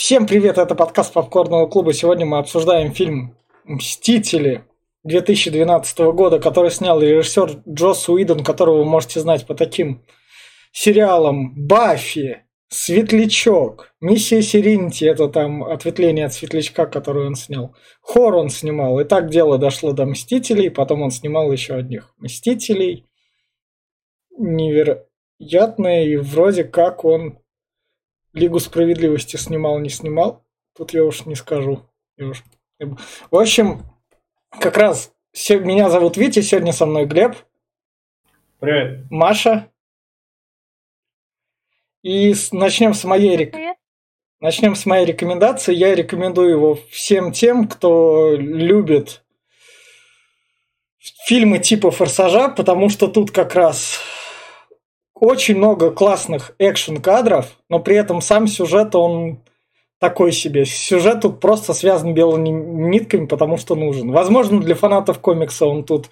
Всем привет, это подкаст Попкорного клуба. Сегодня мы обсуждаем фильм «Мстители» 2012 года, который снял режиссер Джос Уидон, которого вы можете знать по таким сериалам «Баффи», «Светлячок», «Миссия Серинити» – это там ответвление от «Светлячка», который он снял. «Хор» он снимал, и так дело дошло до «Мстителей», потом он снимал еще одних «Мстителей». Невероятно, и вроде как он Лигу справедливости снимал, не снимал. Тут я уж не скажу. Я уж... В общем, как раз меня зовут Витя, сегодня со мной Глеб. Привет. Маша. И с... начнем с моей рек... Начнем с моей рекомендации. Я рекомендую его всем тем, кто любит фильмы типа «Форсажа», потому что тут как раз очень много классных экшен-кадров, но при этом сам сюжет, он такой себе. Сюжет тут просто связан белыми нитками, потому что нужен. Возможно, для фанатов комикса он тут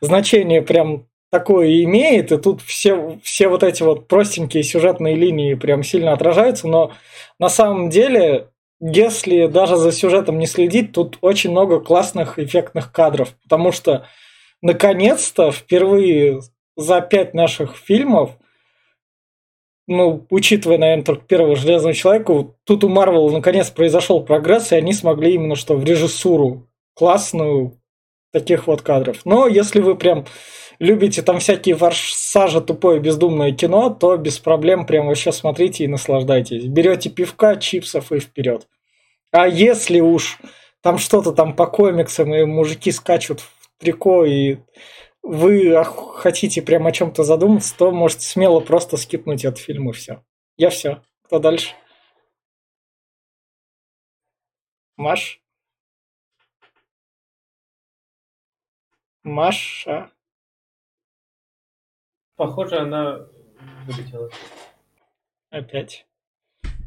значение прям такое имеет, и тут все, все вот эти вот простенькие сюжетные линии прям сильно отражаются, но на самом деле, если даже за сюжетом не следить, тут очень много классных эффектных кадров, потому что наконец-то впервые за пять наших фильмов, ну, учитывая, наверное, только первого Железного Человека, тут у Марвел наконец произошел прогресс, и они смогли именно что в режиссуру классную таких вот кадров. Но если вы прям любите там всякие форсажи, тупое бездумное кино, то без проблем прям вообще смотрите и наслаждайтесь. Берете пивка, чипсов и вперед. А если уж там что-то там по комиксам, и мужики скачут в трико и вы хотите прям о чем-то задуматься, то можете смело просто скипнуть этот фильм и все. Я все. Кто дальше? Маш? Маша? Похоже, она вылетела. Опять.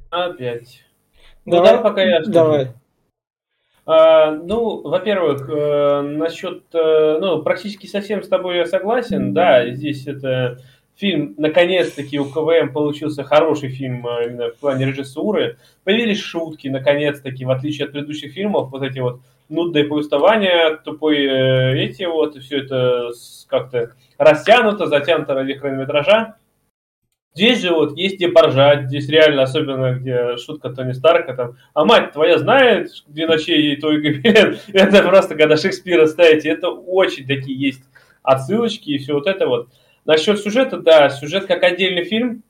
Опять. Давай, ну, давай пока я. Давай. А, ну, во-первых, э, насчет, э, ну, практически совсем с тобой я согласен, да, здесь это фильм, наконец-таки у КВМ получился хороший фильм э, именно в плане режиссуры, появились шутки, наконец-таки, в отличие от предыдущих фильмов, вот эти вот нудные повествования, тупые эти вот, и все это как-то растянуто, затянуто ради хронометража, Здесь же вот есть где поржать, здесь реально, особенно где шутка Тони Старка, там, а мать твоя знает, где ночей твой гобелен, это просто, когда Шекспира ставите, это очень такие есть отсылочки и все вот это вот. Насчет сюжета, да, сюжет как отдельный фильм,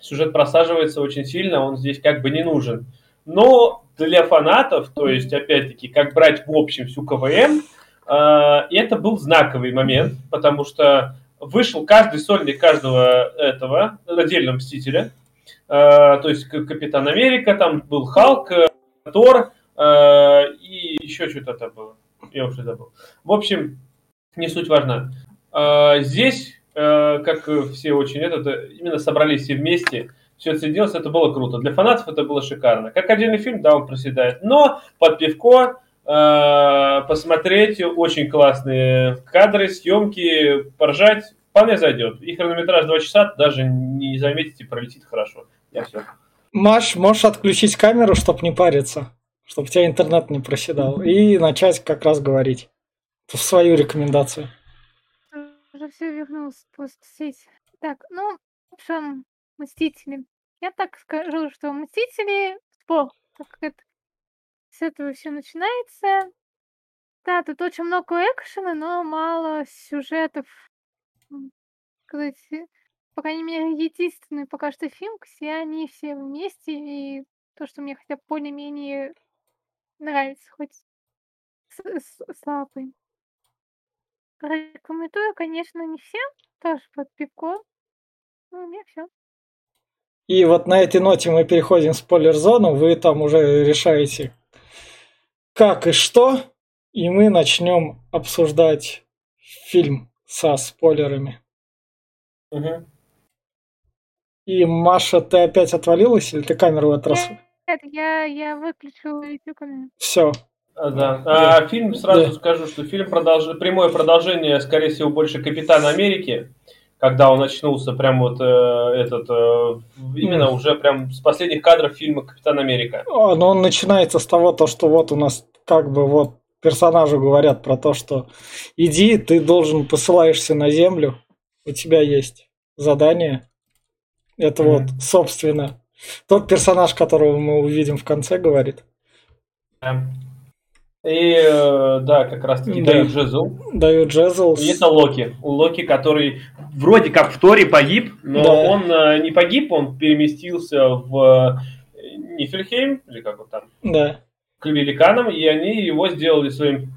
сюжет просаживается очень сильно, он здесь как бы не нужен. Но для фанатов, то есть, опять-таки, как брать в общем всю КВМ, э, это был знаковый момент, потому что вышел каждый сольник каждого этого отдельного Мстителя. Э, то есть Капитан Америка, там был Халк, э, Тор э, и еще что-то там было. Я уже забыл. В общем, не суть важна. Здесь, как все очень это, именно собрались все вместе, все соединилось, это было круто. Для фанатов это было шикарно. Как отдельный фильм, да, он проседает. Но под пивко посмотреть очень классные кадры, съемки, поржать, вполне зайдет. И хронометраж 2 часа даже не заметите, пролетит хорошо. Я все. Маш, можешь отключить камеру, чтобы не париться, чтобы у тебя интернет не проседал, и начать как раз говорить в свою рекомендацию. Уже все вернулся постсеть. Так, ну, в общем, Мстители. Я так скажу, что Мстители так как это с этого все начинается. Да, тут очень много экшена, но мало сюжетов. Сказать, по крайней мере, единственный пока что фильм, где они все вместе, и то, что мне хотя бы более-менее нравится, хоть с, с, слабый. Рекомендую, конечно, не всем, тоже под пивко. Ну, меня все. И вот на этой ноте мы переходим в спойлер-зону. Вы там уже решаете, как и что, и мы начнем обсуждать фильм со спойлерами. Угу. И Маша, ты опять отвалилась или ты камеру в этот раз? Нет, я, я выключила YouTube Все. А, да. А, фильм, сразу да. скажу, что фильм продолж... прямое продолжение, скорее всего, больше Капитана Америки. Когда он очнулся, прям вот э, этот, э, именно Mm. уже прям с последних кадров фильма «Капитан Америка». А, Но он начинается с того, то, что вот у нас как бы вот персонажу говорят про то, что иди, ты должен посылаешься на землю, у тебя есть задание. Это Мгм. вот, собственно, тот персонаж, которого мы увидим в конце, говорит. Да. И э, да, как раз таки Да. дают Джезу. Даю Джезл. И это Локи. У Локи, который вроде как в Торе погиб, но Да. он э, не погиб, он переместился в э, Нифельхейм, или как он там, Да. к великанам, и они его сделали своим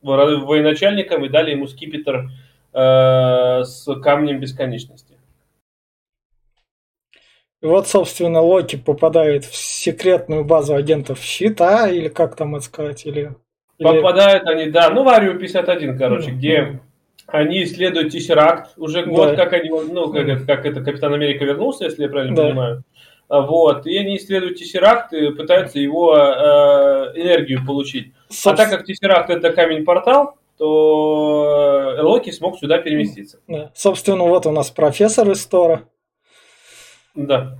во- военачальником и дали ему скипетр э, с камнем бесконечности. И вот, собственно, Локи попадает в секретную базу агентов Щита, или как там это сказать, или... или- Попадают они, да, ну, в Арию 51, короче, Мгм. где они исследуют Тессеракт. Уже год, Да. как они, ну, как, это, как это Капитан Америка вернулся, если я правильно Да. понимаю. А, Вот, и они исследуют Тессеракт и пытаются его э, энергию получить. А Собс- так как Тессеракт это камень-портал, то э, Локи смог сюда переместиться. да. Собственно, вот у нас профессор из Тора. Да.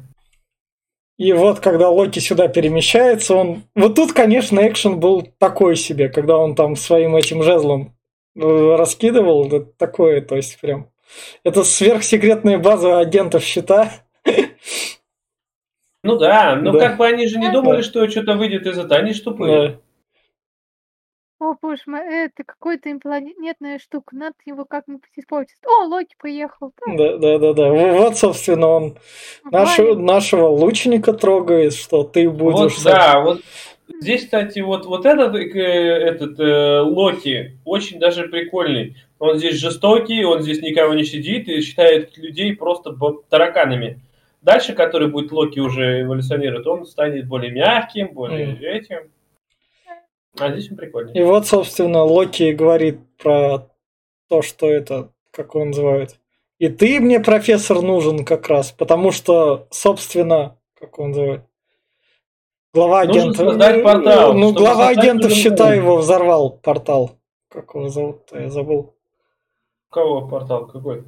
И вот, когда Локи сюда перемещается, он... Вот тут, конечно, экшен был такой себе, когда он там своим этим жезлом э, раскидывал, да, такое, то есть прям... Это сверхсекретная база агентов щита. Ну да, но Да. как бы они же не думали, Да. что что-то выйдет из этого, они ж тупые. Да. О, боже мой, это какая-то инопланетная штука, надо его как-нибудь использовать. О, Локи приехал. Да, Да, да, да. Вот, собственно, он нашего, нашего лучника трогает, что ты будешь... Вот, да, вот здесь, кстати, вот, вот этот, э, этот э, Локи очень даже прикольный. Он здесь жестокий, он здесь никого не сидит и считает людей просто тараканами. Дальше, который будет Локи уже эволюционирует, он станет более мягким, более Мгм. этим. А здесь он прикольный. И вот, собственно, Локи говорит про то, что это, как его называют. И ты мне, профессор, нужен как раз, потому что, собственно, как он называет, глава Нужно агента... создать портал, Ну, глава агентов путь. его взорвал портал. Как его зовут-то, я забыл. Кого портал? Какой?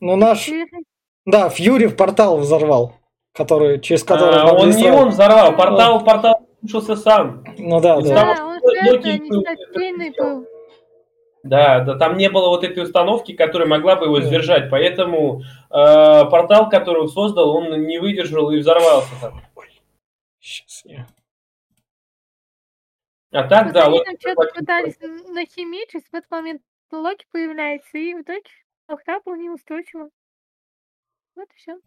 Ну, наш... Да, Фьюри в портал взорвал, который, через который А, он не он взорвал, портал, портал слушался сам. Ну да, да. Да, он это был-. Да, да, там не было вот этой установки, которая могла бы его Да. сдержать, поэтому э, портал, который он создал, он не выдержал и взорвался там. Сейчас я... А так, да, они вот что-то пытались нахимичить, в этот момент Локи появляется, и в итоге Лохта был неустойчивым. Вот и все.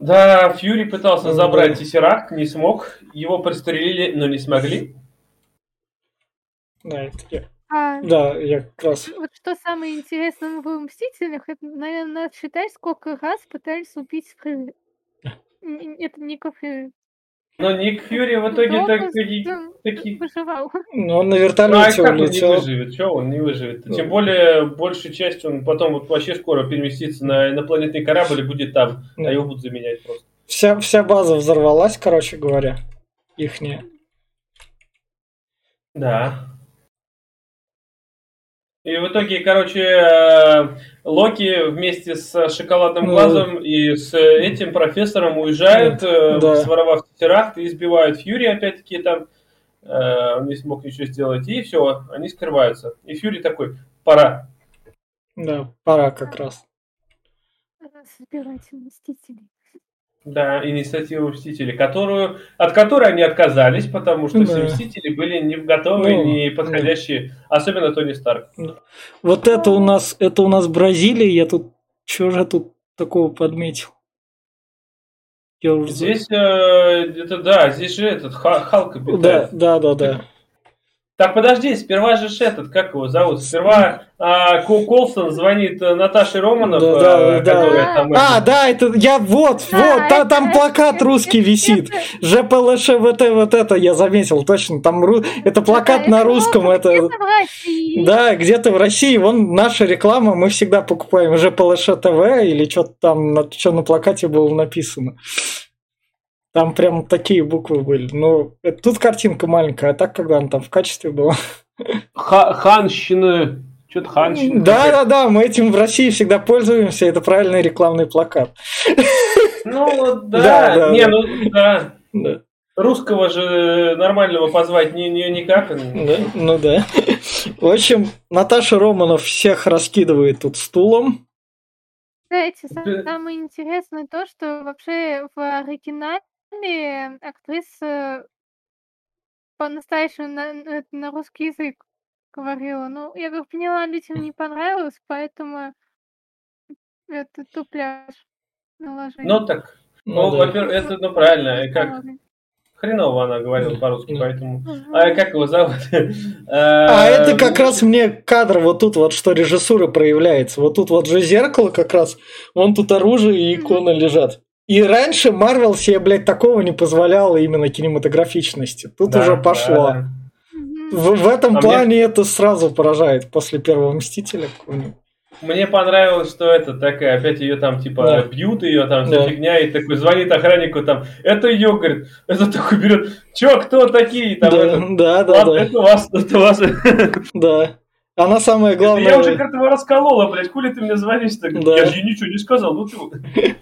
Да, Фьюри пытался Да. забрать Тессеракт, не смог, его пристрелили, но не смогли. Да, это я. А Да, я как раз... вот что самое интересное в «Мстителях», это, наверное, надо считать, сколько раз пытались убить Фьюри. Н- Это Ника Фьюри. Но Ник Фьюри в итоге так, таки- таки... выживал. Ну, он на Ну, а вертолете как он не улетел. выживет? Че он не выживет? Да. Тем более, большая часть он потом вот вообще скоро переместится на инопланетный корабль и будет там, Да. а его будут заменять просто. Вся, вся база взорвалась, короче говоря. Ихняя. Да. И в итоге, короче, э, Локи вместе с шоколадным Ну. глазом и с этим профессором уезжают, э, Да. своровав теракт, и избивают Фьюри, опять-таки, там. Э, Он не смог ничего сделать, и все, они скрываются. И Фьюри такой, пора. Да, пора как раз. Собирайте Мстителей. Да, инициатива Мстителей, которую, от которой они отказались, потому что все Да. Мстители были не готовы, Ну, не подходящие, особенно Тони Старк. Вот это у нас, это у нас Бразилия, я тут, что же тут такого подметил? Я уже... Здесь, э, это да, здесь же этот Ха- Халк Да, обитает. да, да, да. Так, подожди, сперва же этот, как его зовут? Сперва а, Ко Колсон звонит э, Наташе Романов, Да, э, да, да. которая там... А, это- да, это я вот, Да, вот, та- это- там плакат это- русский это- висит. это- ЖПЛШ ВТ, вот это я заметил, точно. Там ру- это плакат это на русском, это где-то в России. Да, где-то в России, вон наша реклама, мы всегда покупаем ЖПЛШ ТВ или что-то там, что на плакате было написано. Там прям такие буквы были. Ну, это- тут картинка маленькая, а так, когда она там в качестве была. Ха- Ханщина. Что-то Ханшин. Да, да, да, мы этим в России всегда пользуемся, это правильный рекламный плакат. Ну, да, Да, да, не, да. ну, да. Да, Русского же нормального позвать не, не, никак. да, ну да. В общем, Наташа Романов всех раскидывает тут стулом. Знаете, самое интересное то, что вообще в оригинале актриса по-настоящему на, на- на русский язык говорила. Ну, я как поняла, людям не понравилось, поэтому это тупляж наложили. Ну, так, Ну, ну, да. во-первых, это, ну, правильно, и как хреново она говорила по-русски, поэтому... А как его зовут? А это как раз мне кадр вот тут вот, что режиссура проявляется. Вот тут вот же зеркало как раз, вон тут оружие и иконы лежат. И раньше Марвел себе, блядь, такого не позволяла именно кинематографичности. Тут Да, уже да, пошло. да. Мгм. В, в этом А мне- плане это сразу поражает после первого Мстителя. Мне понравилось, что это такая, опять ее там типа Да. бьют ее там Да. вся фигня, и такой звонит охраннику там, это ее, говорит, это такой берет, че, кто такие? Там, Да, это, да, да, «Ладно, да, это вас, это вас. да. Она самое главное... Я уже как-то расколола, блядь, хули ты мне звонишь-то? Да. Я же ей ничего не сказал, ну ты...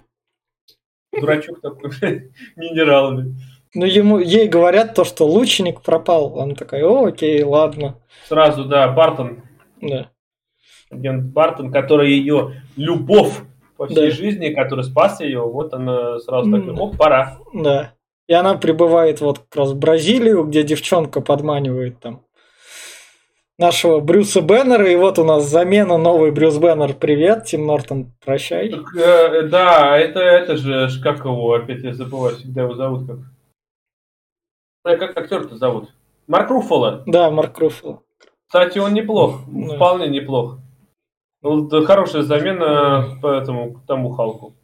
Дурачок такой, блядь, минерал, блядь. Ну, ему, ей говорят то, что лучник пропал. Она такая, о, окей, ладно. Сразу, да, Бартон, Да. агент Бартон, который ее любовь по всей Да. жизни, который спас ее, вот она сразу такая, оп, пора. Да. И она прибывает вот как раз в Бразилию, где девчонка подманивает там нашего Брюса Беннера. И вот у нас замена новый Брюс Беннер. Привет, Тим Нортон, прощай. Так, э, да, это, это же, как его, опять я забываю, всегда его зовут как. Э, Как актер-то зовут? Марк Руффало. Да, Марк Руффало. Кстати, он неплох, Да. вполне неплох. Ну, да, хорошая замена по этому, к тому Халку.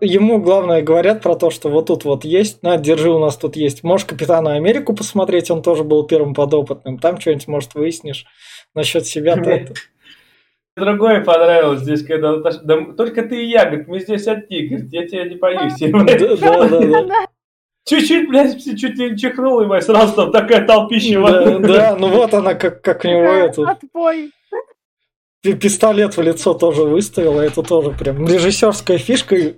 Ему, главное, говорят про то, что вот тут вот есть, на, держи, у нас тут есть. Можешь Капитана Америку посмотреть, он тоже был первым подопытным. Там что-нибудь, может, выяснишь насчет себя. Мне Другое понравилось здесь, когда Наташа, да только ты и я, говорит, мы здесь одни, говорит, я тебя не боюсь. Да, да, да. Чуть-чуть, блядь, чуть не чихнул, и сразу там такая толпища. Да, да, ну вот она как, как у него эту Отбой. Пи- пистолет в лицо тоже выставила, это тоже прям режиссерская фишка. И,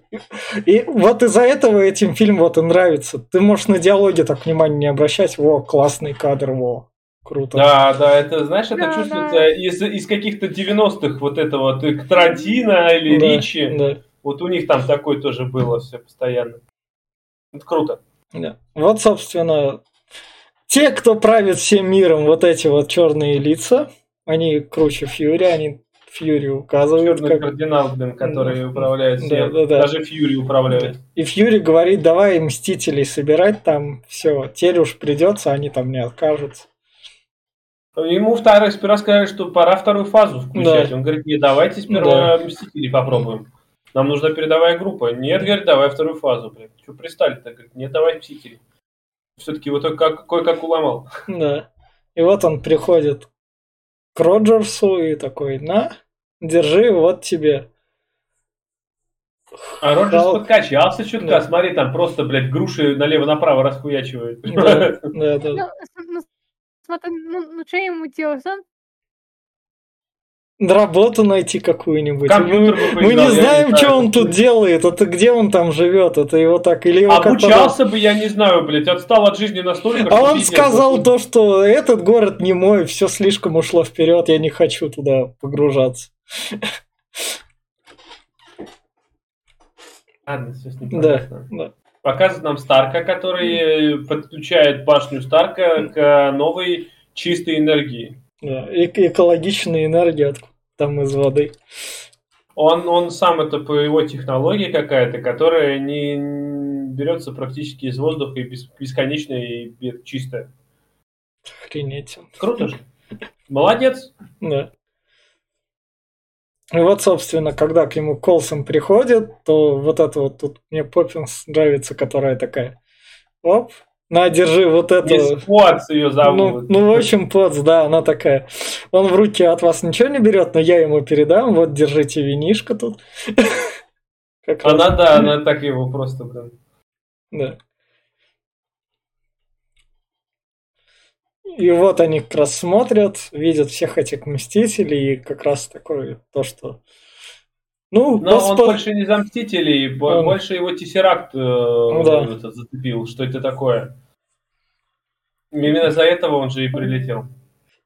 и вот из-за этого этим фильм вот и нравится. Ты можешь на диалоги так внимания не обращать. Во, классный кадр, во, круто. Да, да, это, знаешь, это Да, чувствуется да. из, из каких-то 90-х, вот это вот, э, Тарантино или Да, Ричи. да, Вот у них там такое тоже было все постоянно. Это круто. да. Вот, собственно, те, кто правит всем миром, вот эти вот черные лица, они круче Фьюри, они Фьюри указывают, Черный как кардинал, блин, который Да. управляет всем. Да, да, да. Даже Фьюри управляет. И Фьюри говорит, давай Мстителей собирать там, все, теперь уж придется, они там не откажутся. Ему второй сперва сказали, что пора вторую фазу включать. Да. Он говорит, не, давайте сперва Мстителей попробуем. Нам нужна передовая группа. Нет, говорит, давай вторую фазу, блядь. Что пристали-то? Говорит, нет, давай Мстителей. Все-таки вот как, кое-как уломал. Да. И вот он приходит к Роджерсу и такой, на, держи, вот тебе. А Роджерс Халк. подкачался чутка. Да. Смотри, там просто, блядь, груши налево-направо расхуячивает. Да, да, да. Ну, ну, ну, ну что ему делать? Он Работу найти какую-нибудь. Компьютер Мы, мы не знаем, не что знаю. он тут делает. Это где он там живет? Это его так или его Обучался бы, я не знаю, блядь, отстал от жизни настолько, А он сказал то, что этот город не мой, все слишком ушло вперед, я не хочу туда погружаться. Ладно, Да, да. Показывает нам Старка, который подключает башню Старка к новой чистой энергии. Эк- экологичная энергия там из воды. Он, он сам это по его технологии какая-то, которая не берется практически из воздуха и бес- бесконечная и чистая. Охренеть. Круто же. Молодец. Да. И вот, собственно, когда к нему Колсон приходит, то вот это вот тут мне Поппинс нравится, которая такая, оп, на, держи вот это. Мисс Потс ее Ну, зовут. ну, в общем, Потс, да, она такая. Он в руки от вас ничего не берет, но я ему передам. Вот, держите винишко тут. Она, да, она так его просто, блин. да. И вот они как раз смотрят, видят всех этих мстителей, и как раз такое то, что... Ну, Но он больше не за мстителей, он... больше его тессеракт э, ну, да. этот, зацепил, что это такое. Именно за этого он же и прилетел.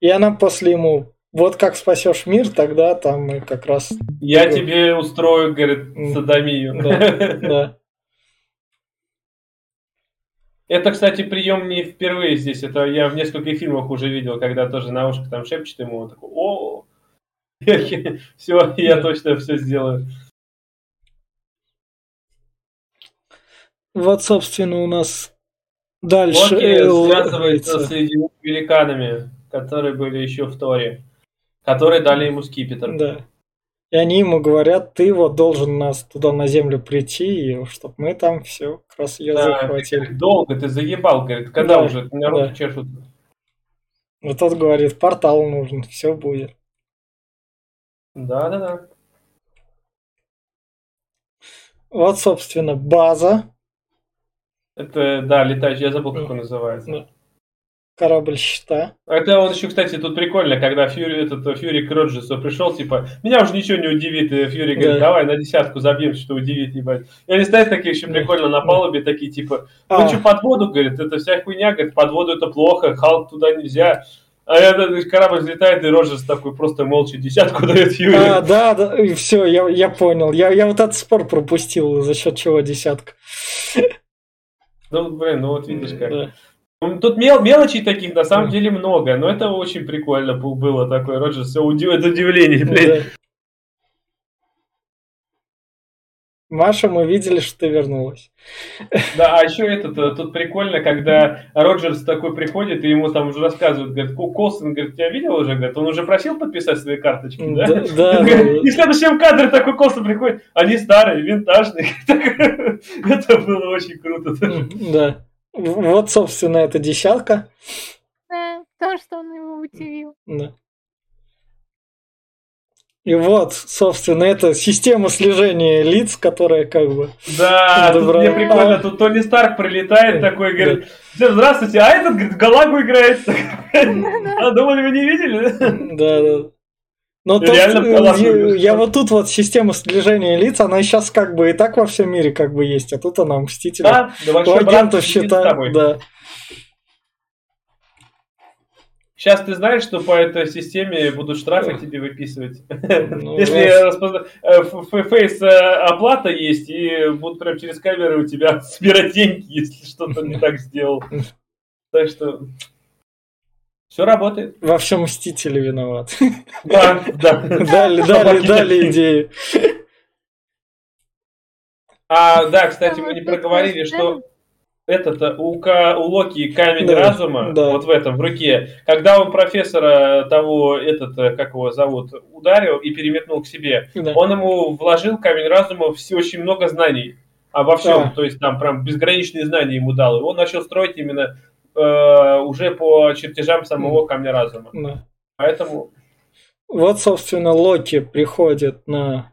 И она после ему, вот как спасешь мир, тогда там мы как раз... Я тебе устрою, говорит, садомию. Да, да. Это, кстати, прием не впервые здесь. Это я в нескольких фильмах уже видел, когда тоже на ушко там шепчет ему, он такой, о, все, я точно все сделаю. Вот, собственно, у нас дальше Локи связывается с великанами, которые были еще в Торе, которые дали ему скипетр. Да. И они ему говорят, ты вот должен нас туда на землю прийти, чтобы мы там все как раз ее да, захватили. Ты, долго ты заебал, говорит, когда да, уже на руки да. чешут. Вот тот говорит, портал нужен, все будет. Да, да, да. Вот, собственно, база. Это, да, летающий, я забыл, как он называется. Да корабль щита. Это вот еще, кстати, тут прикольно, когда Фьюри, этот Фьюри к Роджерсу пришел, типа, меня уже ничего не удивит, и Фьюри говорит, да. давай на десятку забьем, что удивит, ебать. И они стоят такие еще прикольно на палубе, такие, типа, ну а. что, под воду, говорит, это вся хуйня, говорит, под воду это плохо, Халк туда нельзя. А этот корабль взлетает, и Роджерс такой просто молча десятку дает Фьюри. А, да, да, и все, я, я понял. Я, я вот этот спор пропустил, за счет чего десятка. Ну, блин, ну вот видишь как. Да. Тут мел, мелочей таких на самом деле много, но это очень прикольно было такое, Роджер, все удив... это удивление, блядь. Маша, мы видели, что ты вернулась. Да, а еще это тут прикольно, когда Роджерс такой приходит, и ему там уже рассказывают, говорит, Колсон, говорит, тебя видел уже, говорит, он уже просил подписать свои карточки, да? Да, да. И в следующем кадре такой Колсон приходит, они старые, винтажные. Это было очень круто. Да. Вот, собственно, эта десятка. Да, то, что он его удивил. Да. И вот, собственно, это система слежения лиц, которая как бы... Да, тут мне прикольно, тут Тони Старк прилетает такой, говорит, да. здравствуйте, а этот, говорит, Галагу играет. А думали, вы не видели? Да, да. Но тут, я, я вот тут вот система слежения лиц, она сейчас как бы и так во всем мире как бы есть, а тут она мститель. Да, да агентов считает, да. Сейчас ты знаешь, что по этой системе будут штрафы тебе выписывать. Ну, Если распозна... Э, фейс э, оплата есть, и будут прям через камеры у тебя собирать деньги, если что-то не так сделал. Так что все работает. Во всем Мстители виноват. Да, да. Дали, дали, дали идею. А, да, кстати, мы не проговорили, что этот у, у Локи камень да, разума, да. вот в этом, в руке, когда он профессора того, этот, как его зовут, ударил и переметнул к себе, да. он ему вложил камень разума все очень много знаний обо всем, да. то есть там прям безграничные знания ему дал, и он начал строить именно э, уже по чертежам самого камня разума. Да. Поэтому... Вот, собственно, Локи приходит на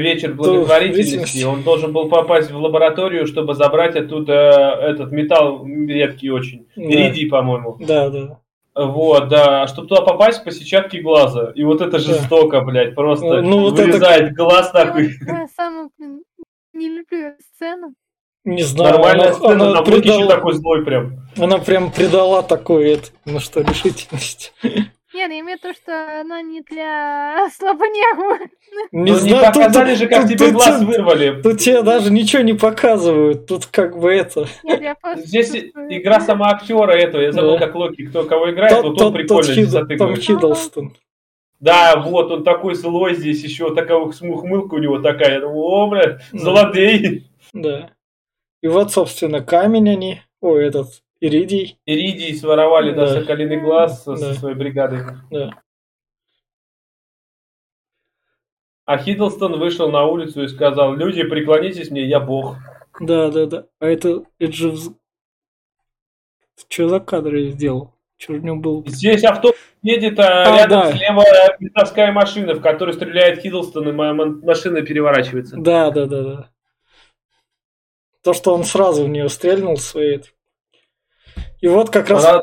вечер благотворительности. Он должен был попасть в лабораторию, чтобы забрать оттуда этот металл редкий очень. Да. Иридий, по-моему. Да, да. Вот, да. А чтобы туда попасть по сетчатке глаза. И вот это жестоко, да. блядь. Просто ну, вот вырезает это... глаз нахуй. Я самую не люблю сцену. Не знаю. Нормальная она, сцена, она предала, такой злой прям. Она прям придала такой, это, ну что, решительность. Нет, я имею в виду, что она не для слабонервных. Не, ну, знаю, не показали тут, же, как тут, тебе тут, глаз тут, вырвали. Тут тебе даже ничего не показывают. Тут как бы это... Нет, я Здесь чувствую... игра сама актера этого. Я забыл, да. как Локи, кто кого играет. Тот, вот он прикольно здесь Том Хиддлстон. Да, вот, он такой злой здесь, еще такая ухмылка у него такая. Я думаю, о, бля, злодей. Да. И вот, собственно, камень они, о, этот, Иридий. Иридий своровали, да, да Соколиный глаз да. со своей бригадой. Да. А Хиддлстон вышел на улицу и сказал, люди, преклонитесь мне, я бог. Да, да, да. А это, это же... Что за кадр я сделал? Что у него был? Здесь автобус едет, а, а рядом да. слева ментовская машина, в которой стреляет Хиддлстон, и моя машина переворачивается. Да, да, да, да. То, что он сразу в нее стрельнул своей. И вот как раз... Она,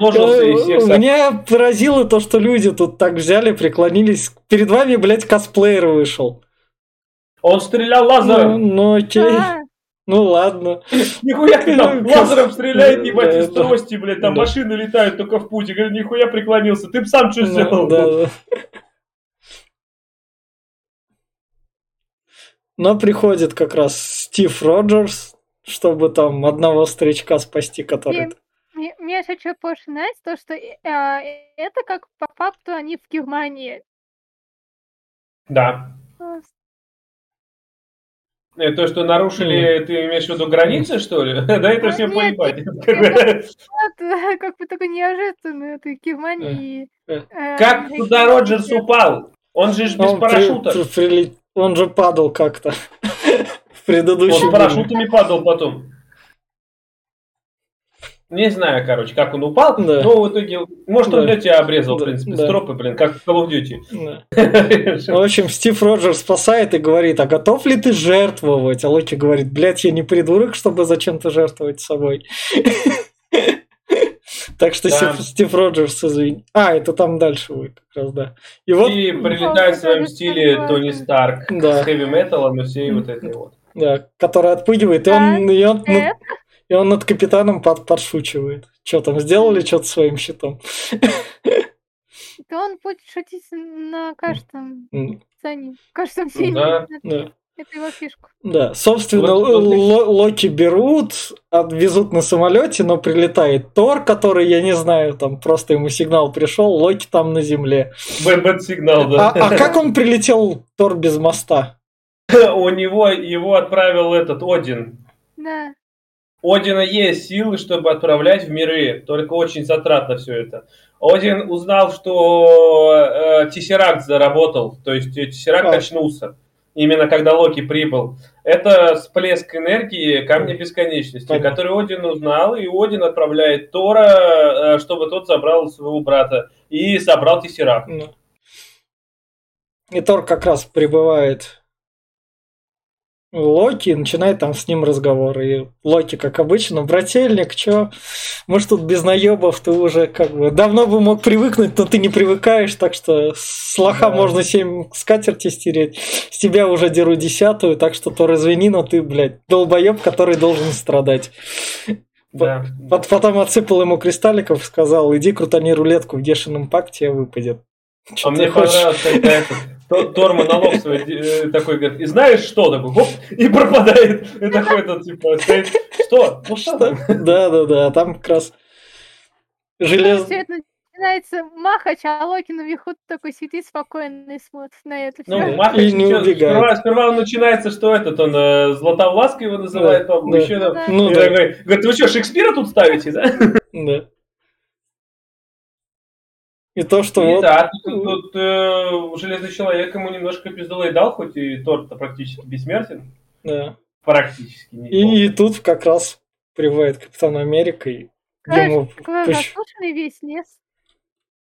да, всех соб- Меня поразило то, что люди тут так взяли, преклонились. Перед вами, блядь, косплеер вышел. Он стрелял Ну, лазером. ну окей. А, Ну ладно. Нихуя ты там Кос- лазером стреляет, ебать, из трости, блядь, там машины летают только в путь. Я говорю, нихуя преклонился. Ты б сам что Ну, сделал? да, да. Но приходит как раз Стив Роджерс, чтобы там одного старичка спасти, который... Мне, мне еще что пошинать, то, что э, это как по факту они в Германии. Да. Ну, Э, То, что нарушили, ты имеешь в виду границы, что ли? Да это всем нет, поебать. Вот, как бы такой неожиданно, это Германии. Э, э, Как э, туда Роджерс упал? Он же ж без парашюта. он же падал как-то в предыдущем Он с парашютами падал потом. Не знаю, короче, как он упал, Да. но в итоге, может, он Да. для тебя обрезал, в Да, принципе, да. стропы, блин, как в Call of Duty. Да. В общем, Стив Роджерс спасает и говорит, а готов ли ты жертвовать? А Локи говорит, блядь, я не придурок, чтобы зачем-то жертвовать собой. Так что Да. Стив, Стив Роджерс, извини. А, это там дальше будет как раз, да. И вот, И прилетает в своем стиле Тони Старк Да. с хэви-металом и всей вот этой вот. Да, который отпугивает, и он, и он, Э, и он над капитаном под, подшучивает. Что там, сделали что-то своим щитом? то он будет шутить на каждом сцене, в каждом фильме. да. Да. Это его фишка. Да, собственно, Вот- вот Ло- Локи берут, отвезут на самолете, но прилетает Тор, который, я не знаю, там просто ему сигнал пришел, Локи там на земле. Бэт сигнал, А, да. а как он прилетел, Тор без моста? У него его отправил этот Один. Да. У Одина есть силы, чтобы отправлять в миры, только очень затратно все это. Один узнал, что э, Тессеракт заработал, то есть э, Тессеракт А. очнулся, именно когда Локи прибыл. Это всплеск энергии Камня Бесконечности, Понятно. который Один узнал, и Один отправляет Тора, э, чтобы тот забрал своего брата и собрал Тессеракт. Ну. И Тор как раз прибывает Локи начинает там с ним разговор. И Локи, как обычно, брательник, чё? Мы ж тут без наебов, ты уже как бы давно бы мог привыкнуть, но ты не привыкаешь, так что с лоха Да. можно семь скатерти стереть. С тебя уже деру десятую, так что Тор, извини, но ты, блядь, долбоеб, который должен страдать. Да. Пот- Потом отсыпал ему кристалликов, сказал, иди крутани рулетку в Гешином пакте, тебе выпадет. Чё А мне хочешь? этот То- Тор монолог свой э, такой говорит, и знаешь что? Такой, хоп, и пропадает. И такой этот, типа, стоит, что? Ну что? там?» Да, да, да, там как раз желез... Все это начинается махач, а Локи наверху такой сидит спокойно и смотрит на это Ну, все. Да. Махач И не чё- убегает. Сперва, сперва он начинается, что этот, он э, Златовласка его называет, Да, по-моему, да. еще там. Ну И да, Говорит, вы что, Шекспира тут ставите, да? да. И то, что И вот... да, тут, тут, э, Железный Человек ему немножко пиздулей дал, хоть и Тор-то практически бессмертен. да. Практически. не И, и тут как раз прибывает Капитан Америка и разрушенный весь лес.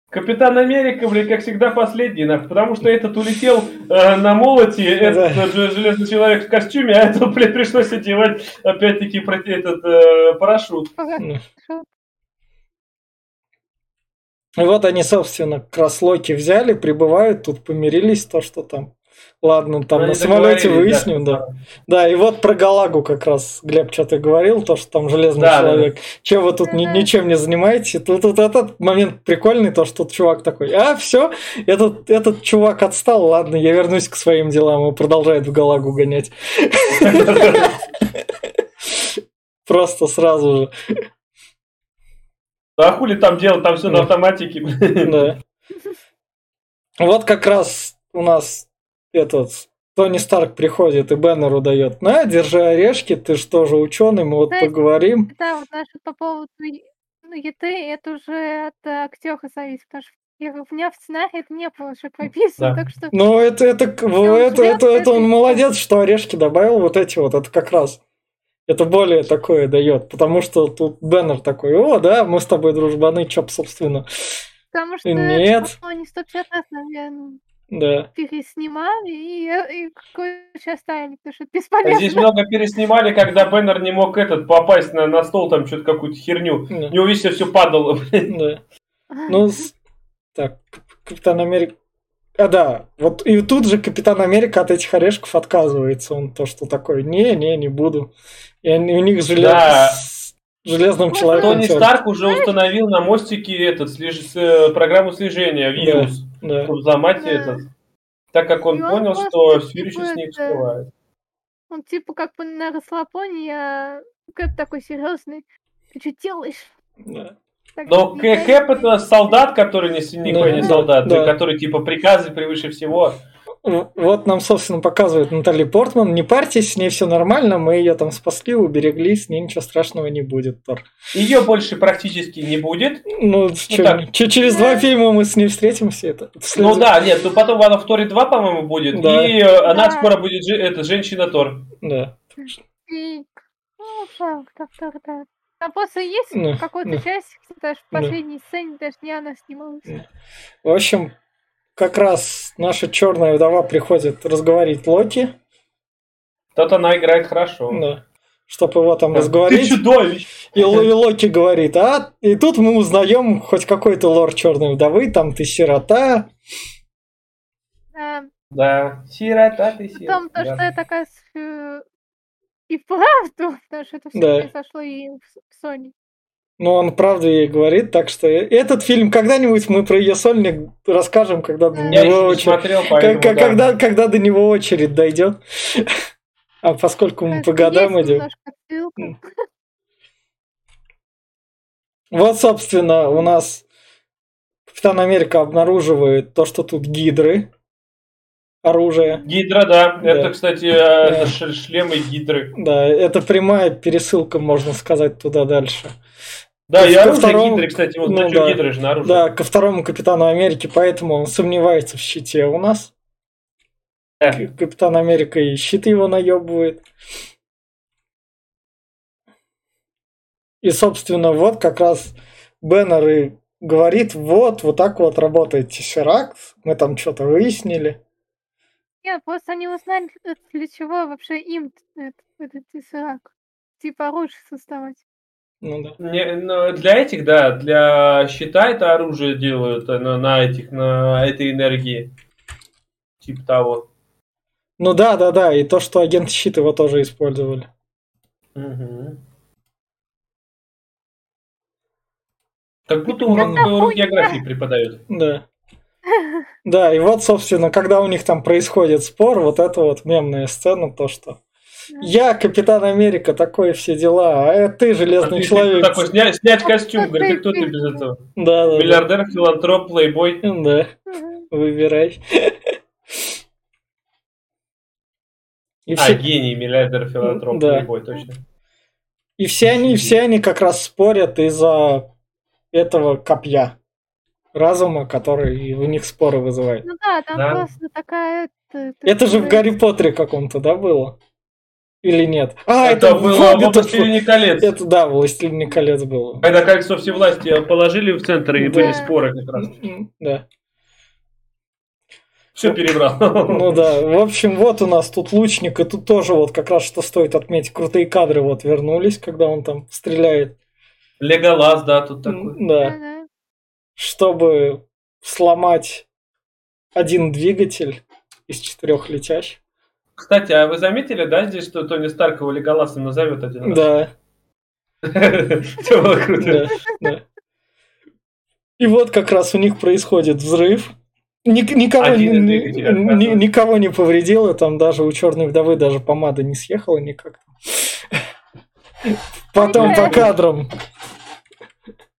Капитан Америка, блин, как всегда, последний, нахуй, потому что этот улетел э, на молоте, этот Да. э, железный человек в костюме, а этому, блин, пришлось одевать, опять-таки, этот э, парашют. Ну. И вот они, собственно, как раз Локи взяли, прибывают, тут помирились, то, что там... Ладно, там Они на самолете выясним, да. Да, и вот про Галагу как раз, Глеб, что ты говорил, то, что там железный Да, да, человек. Чем вы тут ни- ничем не занимаетесь? Тут, тут этот момент прикольный, то, что тут чувак такой, а, все, этот, этот чувак отстал, ладно, я вернусь к своим делам, и продолжает в Галагу гонять. Просто сразу же, А хули там делать, там все на автоматике. да. Вот как раз у нас этот Тони Старк приходит и Беннеру дает, на, держи орешки, ты же тоже ученый, мы вот Кстати, поговорим. Да, вот насчет по поводу ну, еды, это уже от актера зависит, потому что я- у меня в сценарии это не было уже прописано, Да. так что Ну, это, это, это, жрёт, это, это он это- молодец, что орешки добавил вот эти вот, это как раз. Это более такое дает, потому что тут Беннер такой, о, да, мы с тобой дружбаны, б, собственно. потому что Нет. это, не 150 раз, наверное. Да. переснимали и, и короче, оставили, потому что это А бесполезно. Здесь много переснимали, когда Беннер не мог этот попасть на, на стол, там что-то какую-то херню. Да. У него везде все падало, блин. Да. Ну, так, Кап- Капитан Америка... А, да, вот и тут же Капитан Америка от этих орешков отказывается. Он то, что такое, не, не, не буду. И они- у них желез... Да. с железным Ну, человеком. Тони. Старк уже установил на мостике этот, слеж- э, программу слежения, вирус, Да. чтобы взломать Да. этот. Так как он И он понял, просто, что типа, еще с это- скрывает. Он типа как бы на расслабоне, а Кэп такой серьезный. Ты что делаешь? Да. Так Но дай- Кэп это солдат, который не, никакой Да, не да, солдат, да. который типа приказы превыше всего. В- Вот нам, собственно, показывает Натали Портман. Не парьтесь, с ней все нормально, мы ее там спасли, уберегли, с ней ничего страшного не будет, Тор. Ее больше практически не будет. Ну, чё, так. чё, через два фильма мы с ней встретимся. Это, вслед Ну да, нет, ну потом она в Торе 2, по-моему, будет. Да. И э, она Да. скоро будет это, женщина Тор. Да. И- Ну, так, так, Там просто есть Ну, какой-то ну. часть, даже в Да. последней сцене даже не она снималась. В общем, как раз наша черная вдова приходит разговорить Локи, Тут она играет хорошо. да, чтобы его там Ты разговорить. чудовищ! И, и Локи говорит, а, и тут мы узнаем хоть какой-то лор черной вдовы, там ты сирота. А, Да, сирота ты сирота. Потом то, да. что я такая э, и вправду, потому что это все Да. произошло и в Sony. Но он правду ей говорит, так что этот фильм когда-нибудь мы про ее сольник расскажем, когда до Я него еще не очередь. смотрел, поэтому да. когда, когда до него очередь дойдет. А поскольку мы по Есть годам идем. Вот, собственно, у нас Капитан Америка обнаруживает то, что тут гидры. Оружие. Гидра, да. Да. Это, кстати, э, ш- шлемы гидры. Да, это прямая пересылка, можно сказать, туда дальше. Да, и Ко оружие второму- гидры, кстати, вот ну да. гидры же на оружие. Да, ко второму Капитану Америки, поэтому он сомневается в щите у нас. Да. К- Капитан Америка и щит его наебывает. И, собственно, вот как раз Беннер и говорит, вот, вот так вот работает Тессеракт, мы там что-то выяснили. Нет, просто они узнали, э, для чего вообще им этот, этот Тессеракт. Типа оружие создавать. Ну да. Не, ну, для этих, да, для щита это оружие делают э, на, на этих, на этой энергии. Типа того. Ну да, да, да, и то, что агент щит его тоже использовали. Мгм. Как будто урок, урок географии преподают. Да. Да, и вот, собственно, когда у них там происходит спор, вот это вот мемная сцена, то, что я Капитан Америка, такое все дела, а ты А железный ты- ты человек. такой, снять, снять костюм, говорит, ты кто ты без этого? Да, да, да. Миллиардер, филантроп, плейбой. Да, выбирай. И А, все, гений, миллиардер, филантроп, Да. плейбой, точно. и все они, все они как раз спорят из-за этого копья разума, который у них споры вызывает. Ну да, там Да. просто такая... т- Это же в Гарри Поттере каком-то, да, было? Или нет? А, это, это, в было в «Хоббитах» «Властелине колец». Это да, в «Властелине колец» было. Когда кольцо всевластия положили в центр, и Да. были споры как раз. Да. Все перебрал. Ну да. В общем, вот у нас тут лучник, и тут тоже вот как раз что стоит отметить. Крутые кадры вот вернулись, когда он там стреляет. Леголас, да, тут такой. Да. Чтобы сломать один двигатель из четырех летящих. Кстати, а вы заметили, да, здесь, что Тони Старк его Леголасом назовет один раз? Да, Это было круто. И вот как раз у них происходит взрыв. Ник- никого, никого не повредило, там даже у черной вдовы даже помада не съехала никак. Потом по кадрам.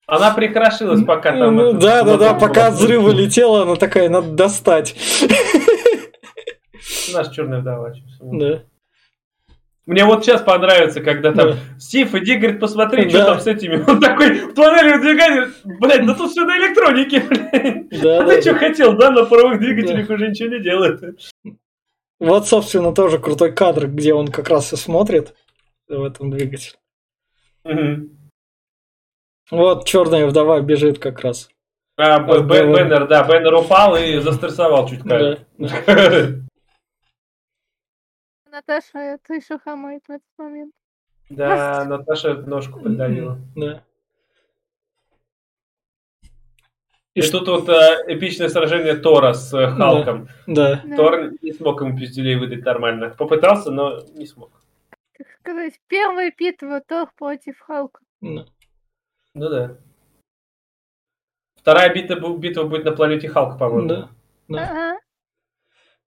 Она прихорошилась, пока там... Ну, этот да, да, да, пока от взрыва летела, она такая, надо достать. Наш черная вдова. Да. Мне вот сейчас понравится, когда там Стив, иди, говорит, посмотри, что Да. там с этими. Он такой в туннеле выдвигает, блядь, да тут все на электронике, блядь. Да, А да, ты что да. хотел, да, на паровых двигателях уже ничего не делает. Вот, собственно, тоже крутой кадр, где он как раз и смотрит в этом двигателе. Мгм. Вот черная вдова бежит как раз. А, Б- Беннер, да, Беннер упал и застрессовал чуть как. Наташа это еще хамает в этот момент. Да, Наташа ножку подавила. Да. И тут вот э, эпичное сражение Тора с э, Халком. Да. Да. Тор не смог ему пизделей выдать нормально. Попытался, но не смог. Так сказать, первая битва Тор против Халка. да. Ну да. Вторая битва, битва будет на планете Халк, по-моему. Да. Да. Ага.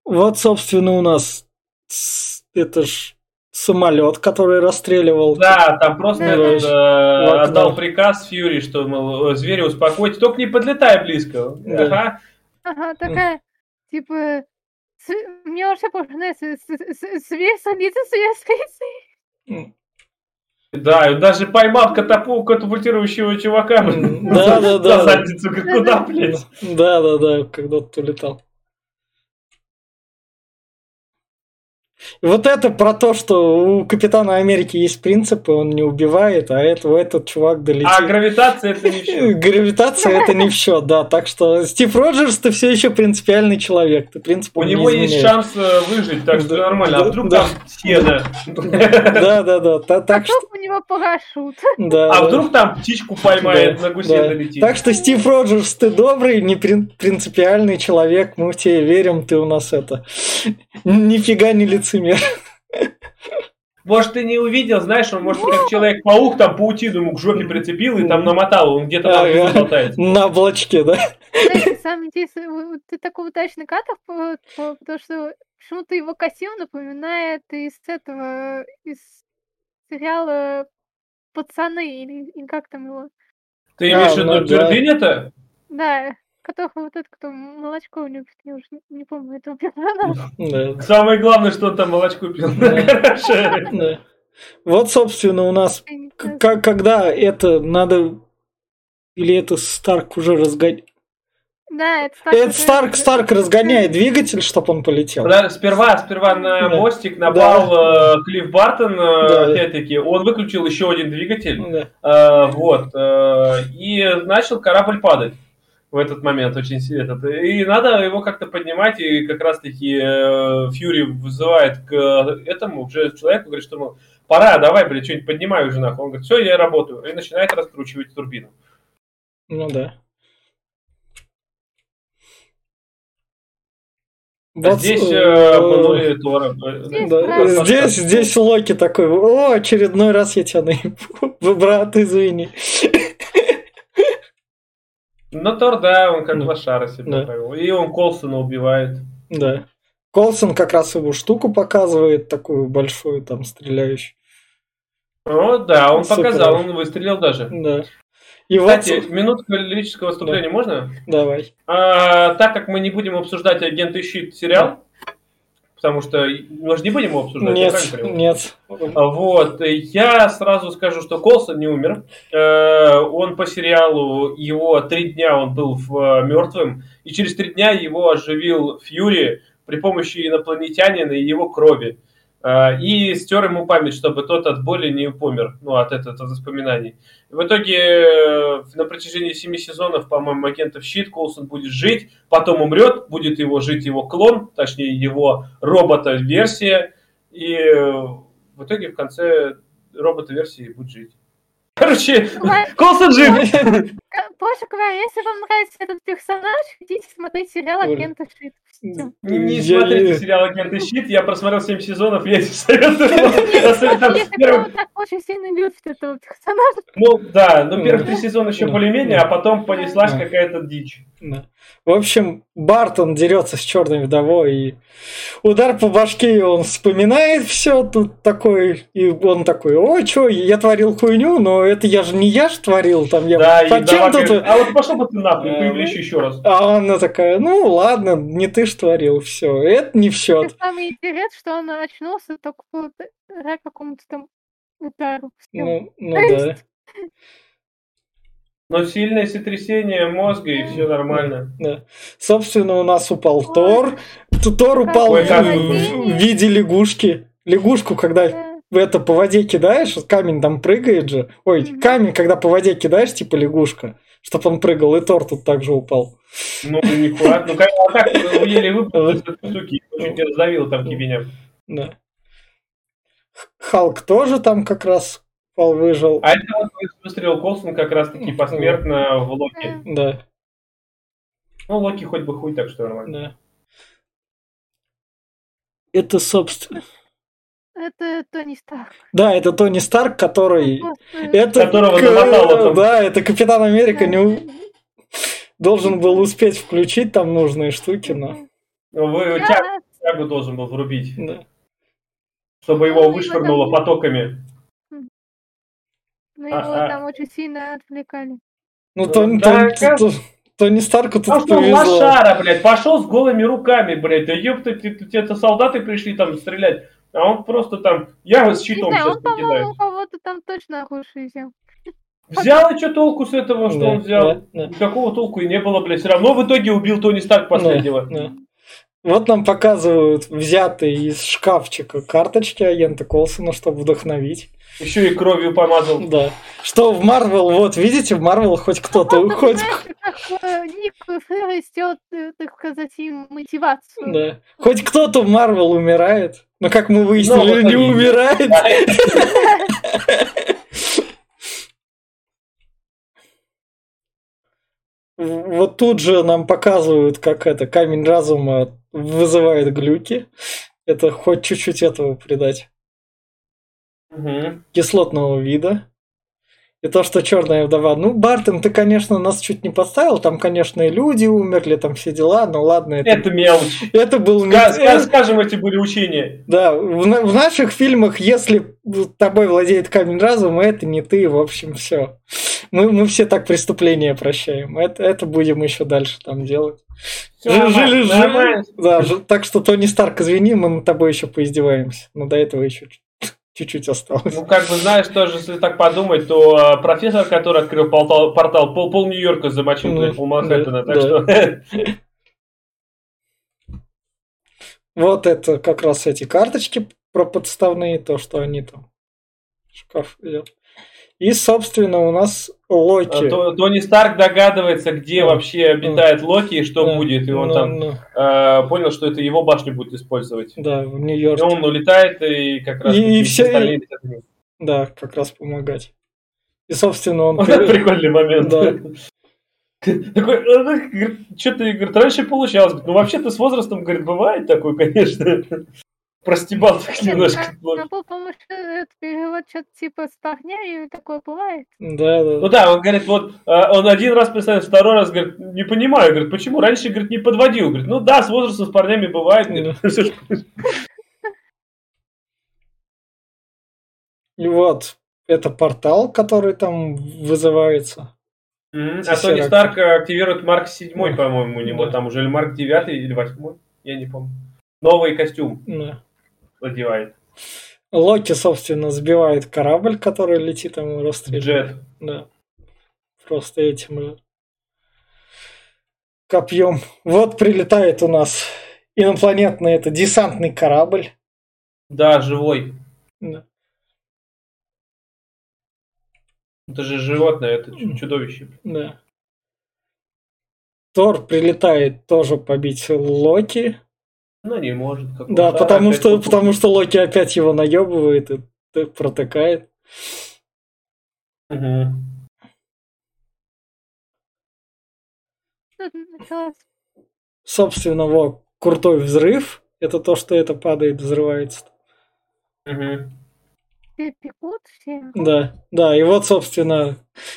Вот, собственно, у нас это ж самолет, который расстреливал. Да, там просто Да. этот, э, отдал приказ Фьюри, что, мол, э, звери успокойте, только не подлетай близко. Да. Ага. Ага, такая, типа, с- мне вообще просто нравится, с- с- Да, и даже поймал катапу, катапультирующего чувака. Да, да, да. За задницу, как куда, блядь. Да, да, да, когда ты улетал. Вот это про то, что у Капитана Америки есть принципы, он не убивает, а это, этот чувак долетит. А гравитация это не все. Гравитация это не в счет, да. Так что Стив Роджерс, ты все еще принципиальный человек. Ты принцип У него есть шанс э, выжить, так что Да, нормально. А да, вдруг да. там сено? Да, да, да. та- А Так что. у него парашют. Да, А да. вдруг там птичку поймает, Да, на гусе да. долетит? Так что, Стив Роджерс, ты добрый, не прин- принципиальный человек, мы в тебя верим, ты у нас это... Нифига не лицемер. Может, ты не увидел, знаешь, он, может, как Человек-паук, там паутину ему к жопе прицепил и там намотал, он где-то там внизу болтается. На облачке, да? Знаете, самое интересное, вот- вот ты такой удачный катов, по- по- потому что почему-то его костюм напоминает из этого, из сериала «Пацаны» или, или как там его. Ты имеешь в А, виду ну да. Да, которого вот этот, кто молочко любит, я уже не, не помню этого персонажа. Да. Самое главное, что он там молочко пил. Хорошо. Да. Вот, собственно, у нас, когда это надо... Или это Старк уже разгоняет? Да, это Старк. Это который- Старк, Старк разгоняет двигатель, чтобы он полетел. Да, Сперва, сперва на Да. мостик напал э, Клифф Бартон, э, Да. опять-таки, он выключил еще один двигатель, Да. э, вот, э, и начал корабль падать в этот момент очень этот, и надо его как-то поднимать, и как раз-таки э, Фьюри вызывает к этому уже человеку, говорит, что мол, пора, давай, блядь, что-нибудь поднимай уже нахуй. Он говорит, все, я работаю, и начинает раскручивать турбину. Ну да. А здесь э, э, обманули Тора. Здесь Да, здесь, здесь Локи такой, о, очередной раз я тебя наебу, брат, извини. Но Тор, да, он как Да. лошара себя Да. повел. И он Колсона убивает. Да. Колсон как раз его штуку показывает, такую большую, там, стреляющую. О, да, он Супер. показал, он выстрелил даже. Да. И Кстати, вот, минутка лирического выступления можно? давай. А, так как мы не будем обсуждать агенты Щит сериал, потому что мы же не будем его обсуждать, я Нет, понимаю? нет. А, Вот, я сразу скажу, что Колсон не умер. Э, Он по сериалу, его три дня он был в, мертвым, и через три дня его оживил Фьюри при помощи инопланетянина и его крови. Э, И стер ему память, чтобы тот от боли не помер, ну, от этого от воспоминаний. В итоге э, на протяжении семи сезонов, по-моему, агентов Щит Колсон будет жить, потом умрет, будет его жить его клон, точнее его робота-версия, и э, в итоге в конце робота-версии будет жить. Короче. Колсон жив! К- Проще говоря, если вам нравится этот персонаж, идите смотреть сериал Оля. «Агента Шит». Не Я смотрите не- сериал «Агенты Щит», я просмотрел 7 сезонов, я не советую. Особенно так очень сильно любит этого персонажа, Ну да, ну Ну, первых три сезона еще более-менее, а потом понеслась какая-то дичь. В общем, Бартон дерется с черной вдовой, и удар по башке, и он вспоминает все тут такой, и он такой, о, что, я творил хуйню, но это я же не я же творил, там я... Да, Зачем тут- говорит, а вот пошел бы ты нахуй, Э, появлюсь еще раз. А она такая, ну ладно, не ты ж творил, все, это не в счет. самый интерес, что он очнулся только благодаря какому-то там удару. Ну, ну да. Но сильное сотрясение мозга, и все нормально. Да. Собственно, у нас упал Тор. Т- Тор упал Ой, в, как- в виде лягушки. Лягушку, когда Да. в это по воде кидаешь, вот камень там прыгает же. Ой, камень, когда по воде кидаешь, типа лягушка. чтобы он прыгал, и Тор тут также упал. Ну, нихуя. Ну, как, а как еле выпал из этой штуки, чуть не раздавил там кибеня. Да. Халк тоже там как раз пал выжил. А это вот выстрелил Колсон как раз-таки посмертно в Локи. Да, Ну, Локи хоть бы хуй, так что нормально. да. Это, собственно... Это Тони Старк. Да, это Тони Старк, который... Это, Которого к- намотало. Да, это Капитан Америка не должен был успеть включить там нужные штуки, но... Ну, Вы тягу, тягу должен был врубить, да. чтобы его Ну, вышвырнуло потоками. Но его А- а- там очень сильно отвлекали. Ну, Ну, Тони, да, Тони- как- Тони- Тони Старку тут Пошел повезло. лошара, блядь, пошел с голыми руками, блядь, да ёпта, те- те- те-то солдаты пришли там стрелять, а он просто там, я с Не щитом знаю, сейчас он, по-моему, покидаю. у кого-то там точно оружие взял. Взял, и что толку с этого, что Да, он взял? да, да. Никакого толку и не было, блядь, все равно в итоге убил Тони Старк последнего. Да, да. Вот нам показывают взятые из шкафчика карточки агента Колсона, чтобы вдохновить. Еще и кровью помазал. Да. Что в Марвел, вот видите, в Марвел хоть кто-то, как э, Ник растет, э, так сказать, им мотивацию. да. хоть кто-то в Марвел умирает. Но как мы выяснили, в не умирает. Вот тут же нам показывают, как это камень разума вызывает глюки. Это хоть чуть-чуть этого придать. Мгм. кислотного вида. И то, что черная вдова. Ну, Бартон, ты, конечно, нас чуть не подставил. Там, конечно, и люди умерли, там все дела. Ну ладно, это, Это мелочь. это был. Ска- ска- Скажем, эти были учения. Да, в, в наших фильмах, если тобой владеет камень разума, это не ты, в общем, все. Мы, мы все так преступления прощаем. Это, это будем еще дальше там делать. Нормально, жили, жили. Да, так что Тони Старк, извини, мы над тобой еще поиздеваемся. Но до этого еще чуть- чуть-чуть осталось. Ну, как бы, знаешь, тоже, если так подумать, то а, профессор, который открыл портал, портал пол, пол Нью-Йорка замочил, Ну, пол Манхэттена, да, так да. что... Вот это как раз эти карточки про подставные, то, что они там в шкаф идет. И, собственно, у нас Локи. А, То- Тони Старк догадывается, где вообще обитает Локи и что Да. будет, и он Ну, там ну, э, понял, что это его башню будет использовать. Да, в И Нью-Йорке. он улетает, и как раз И- и всё- остальные. Да, как раз помогать. И, собственно, он... Вот это прикольный момент. Да. Такой, что ты, говорит, раньше получалось. Ну, вообще-то с возрастом, говорит, бывает такое, конечно. Простебал так немножко. Был, по-моему, перевод что-то типа с парнями, такое бывает. Да, Ну да. да, он говорит, вот э, он один раз представил, второй раз, говорит, не понимаю, говорит, почему раньше, говорит, не подводил, говорит, ну да, с возрастом с парнями бывает. И вот, это портал, который там вызывается. А Тони. Старк активирует Марк 7, Да. по-моему, у него Да. там уже или Марк 9 или 8, я не помню. Новый костюм Да. Одевает. Локи, собственно, сбивает корабль, который летит ему расстреливает. Джет. Да. Просто этим копьем. Вот прилетает у нас инопланетный, это десантный корабль. Да, живой. Да. Это же животное, это чу- чудовище. да. Тор прилетает тоже побить Локи. Ну, не может. как Да, он, потому что, попу- потому что Локи опять его наебывает и протыкает. Началось Собственно, вот крутой взрыв. Это то, что это падает, взрывается. Все. Да, да, и вот, собственно,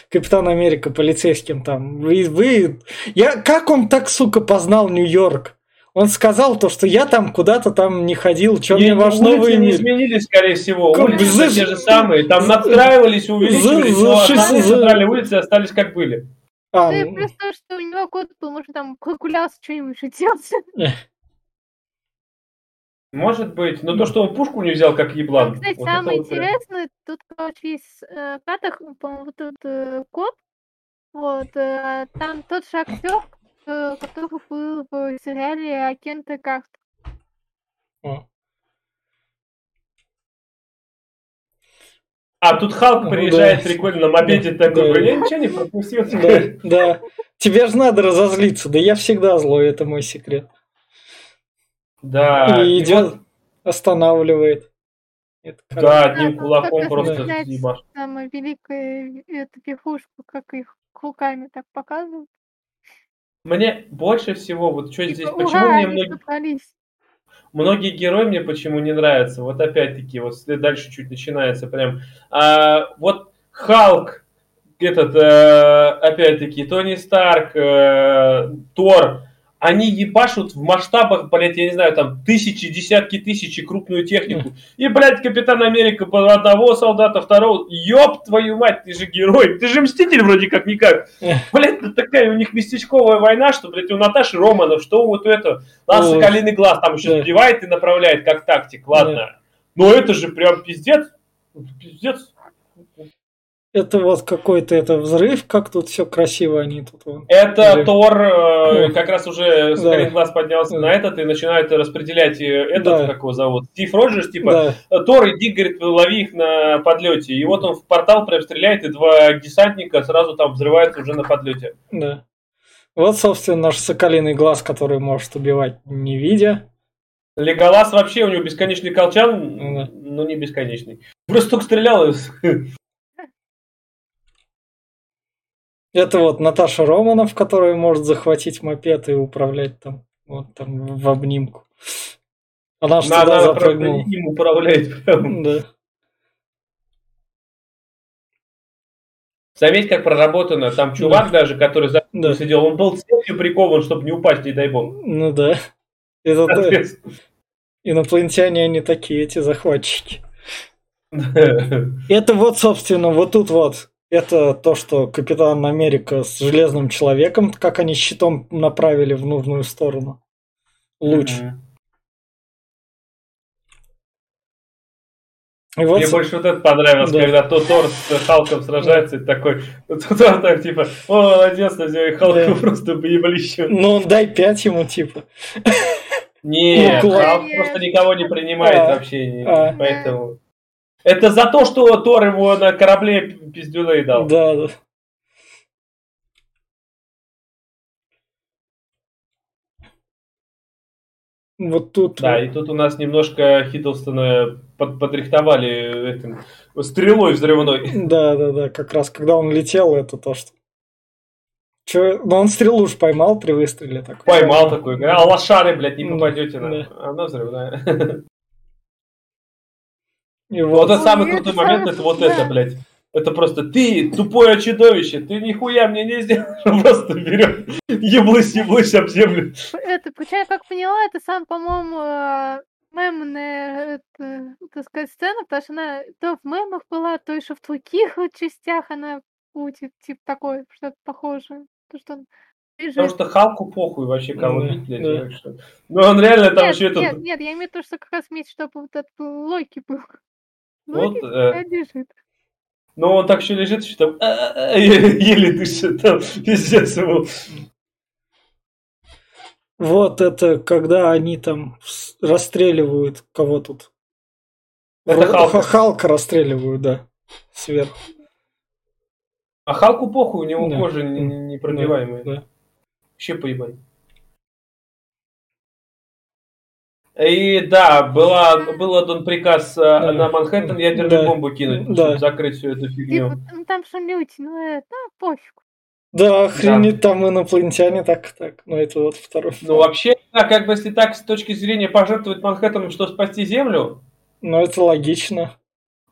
Капитан Америка полицейским там. Вы, вы, я, как он так, сука, познал Нью-Йорк? Он сказал то, что я там куда-то там не ходил, что мне Не, ваш улицы новый не мир. изменились, скорее всего. Как улицы за- те же самые. Там надстраивались, увеличивались, за- но за- центральные улицы остались как были. А, Да ну, плюс то, что у него кот был, может, там прогулялся, что-нибудь шутился. Может быть. Но то, что он пушку не взял, как еблан. Кстати, вот самое вот прям. интересное, тут, короче, есть э, катах, по-моему, вот тут э, коп, вот, э, там тот же актер, э, который был в сериале Агента Картер. о. А, тут Халк приезжает Да. прикольно на мопеде такой, Да. я ничего не пропустил. Да, да. Тебе же надо разозлиться, да я всегда злой, это мой секрет. Да, и идет, вот, одстанавливает. Это да, Да, одним ну, кулаком как просто съебашь. Самая великая эту пихушку, как их руками так показывают. Мне больше всего, вот что здесь, Типа, почему мне многие, многие герои мне почему не нравятся, вот опять-таки, вот дальше чуть начинается прям, а, вот Халк, этот, э, опять-таки, Тони Старк, э, Тор, они ебашут в масштабах, блядь, я не знаю, там, тысячи, десятки тысяч и крупную технику. И, блядь, Капитан Америка по одного солдата, второго. Ёб твою мать, ты же герой, ты же мститель вроде как никак. Блядь, это такая у них местечковая война, что, блядь, у Наташи Романов, что вот это, нас. Соколиный глаз там еще сбивает и направляет как тактик, ладно. Но это же прям пиздец, пиздец. Это вот какой-то это взрыв, как тут все красиво они тут. вон. Это Да. Тор, э, Ну. как раз уже Соколиный Да. глаз поднялся Да. на этот и начинает распределять э, этот, Да. как его зовут, Стив Роджерс, типа, Да, Тор, иди, говорит, лови их на подлете. И вот он в портал прям стреляет, и два десантника сразу там взрываются уже на подлете. да. Вот, собственно, наш соколиный глаз, который может убивать не видя. Леголас вообще, у него бесконечный колчан, Ну да. но не бесконечный. Просто только стрелял и... Это вот Наташа Романов, которая может захватить мопед и управлять там, вот там в обнимку. Она же туда запрыгнула. им управлять. прям. Да. Заметь, как проработано. Там чувак даже, который за Да. сидел, он был цепью прикован, чтобы не упасть, не дай бог. Ну да. Это да. Инопланетяне они такие, эти захватчики. Это вот, собственно, вот тут вот. Это то, что Капитан Америка с Железным Человеком, как они щитом направили в нужную сторону. Луч. И вот, Мне больше вот это понравилось, Да. когда то Тор с Халком сражается, и такой, Тор так типа, о, молодец, Надя, и Халку Да. просто поеблище. ну дай пять ему, типа. Нет, Ну. Халк просто никого не принимает А, вообще, не- а. поэтому... Это за то, что Тор его на корабле пиздюлей дал. Да, да. Вот тут. Да, и тут у нас немножко Хиддлстона под- подрихтовали этим стрелой взрывной. Да, да, да, как раз когда он летел, это то, что... Чё, ну он стрелу уж поймал при выстреле. Так. Поймал такой, а лошары, блядь, не Да, попадете на... да. Она взрывная. И Вот это самый это крутой момент, это вот это, блядь. Это просто ты, тупое чудовище, ты нихуя мне не сделал. Он Просто берет, еблысь, еблысь об землю. Это, я как поняла, это сам, по-моему, э, мемная, это, так сказать, сцена, потому что она то в мемах была, то еще в других вот частях она будет, типа, такой, что-то похожее. То, что он Потому бежит. что Халку похуй вообще кого Да, бить, блядь. что. Ну он реально там Нет, еще этот... нет, нет, я имею в виду, что как раз имеется, чтобы вот этот Локи был. Вот, Локи э, всегда бежит. Ну он так еще лежит, что там а-а-а, еле еле дышит, там пиздец ему. вот это когда они там расстреливают кого тут. Это Халка. Халка расстреливают, да. Сверху. А Халку похуй, у него Да. кожа не- не- непробиваемая. Да. Вообще поебать. И да, была, был отдан приказ э, Да. на Манхэттен ядерную Да. бомбу кинуть, Да. чтобы закрыть всю эту фигню. Типа, ну там что люди, ну это, а, пофиг. Да, охренеть, там инопланетяне так, так. Ну, это вот второй. Ну, вообще, да, как бы, если так, с точки зрения пожертвовать Манхэттеном, что спасти Землю, Ну, это логично.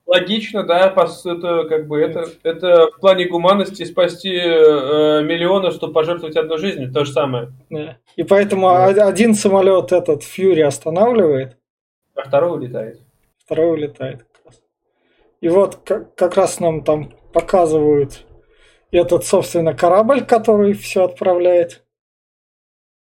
Логично, да, это как бы, это, это в плане гуманности спасти э, миллионы, чтобы пожертвовать одной жизнью, то же самое. Да. И поэтому Да. один самолет этот Фьюри останавливает, А второй улетает. второй улетает. И вот как, как раз нам там показывают этот, собственно, корабль, который все отправляет.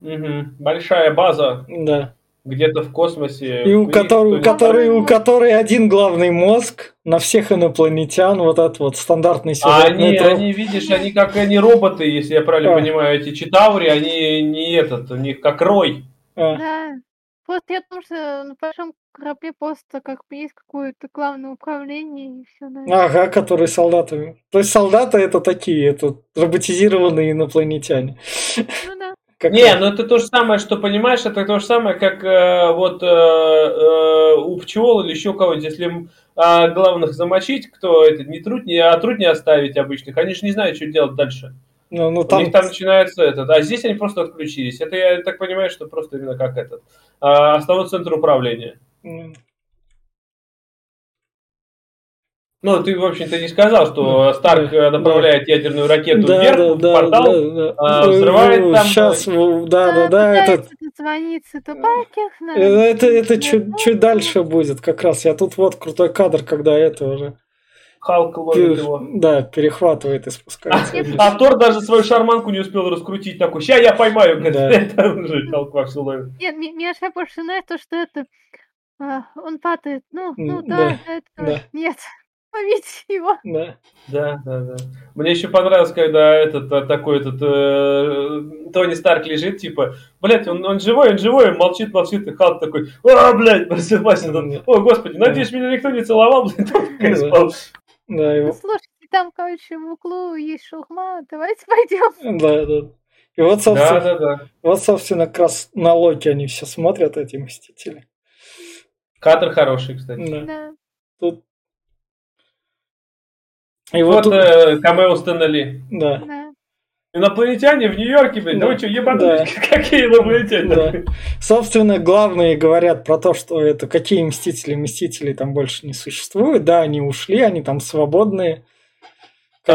Мгм. Большая база Да. Где-то в космосе. И у Их которой, у которой, у которой один главный мозг на всех инопланетян, вот этот вот стандартный А сюжетный они, они, видишь, они как они роботы, если я правильно А. понимаю, эти читаури, они не этот, у них как рой. А, Да. просто я думаю, что на большом корабле просто как бы есть какое-то главное управление и все. Ага, которые солдатами. То есть солдаты это такие, это роботизированные инопланетяне. Ну. Как не, ну это то же самое, что понимаешь, это то же самое, как э, вот э, э, у пчел или еще кого-нибудь, если э, главных замочить, кто это не труд, не, а труд не оставить обычных, они же не знают, что делать дальше. Ну, ну, там... У них там начинается этот, а здесь они просто отключились. Это я так понимаю, что просто именно как этот. А, основной центр управления. Ну, ты, в общем-то, не сказал, что Старк да, направляет да. ядерную ракету да, вверх, да, в портал, да, да. А, взрывает ну, там... Сейчас, да, да, да, это... Звонится Тупаких, это, это чуть, чуть дальше будет как раз. Я тут вот крутой кадр, когда это уже... Халк ловит его. Да, перехватывает и спускается. А, а Тор даже свою шарманку не успел раскрутить такой. Ща я поймаю. Да. Это уже Халк вообще ловит. Нет, меня больше нравится то, что это... А, он падает. Ну, ну да, да это... Да. Нет ловить его. Да. Да, да, да. Мне еще понравилось, когда этот а, такой этот э, Тони Старк лежит, типа, блядь, он, он живой, он живой, он молчит, молчит, и Халк такой, а, блядь, просыпайся, mm о, господи, надеюсь, меня никто не целовал, блядь, он спал. Да, его... Слушайте, там, короче, в углу есть шухма, давайте пойдем. Да, да. И вот, собственно, да, да, да. вот, собственно, как раз на Локи они все смотрят, эти Мстители. Кадр хороший, кстати. Да. да. Тут и вот, вот э, камео Стэна Да. да. Инопланетяне в Нью-Йорке, блин, да, да вы что, ебанулись? Да. Какие инопланетяне? Да. Собственно, главные говорят про то, что это какие мстители, мстители там больше не существуют. Да, они ушли, они там свободные.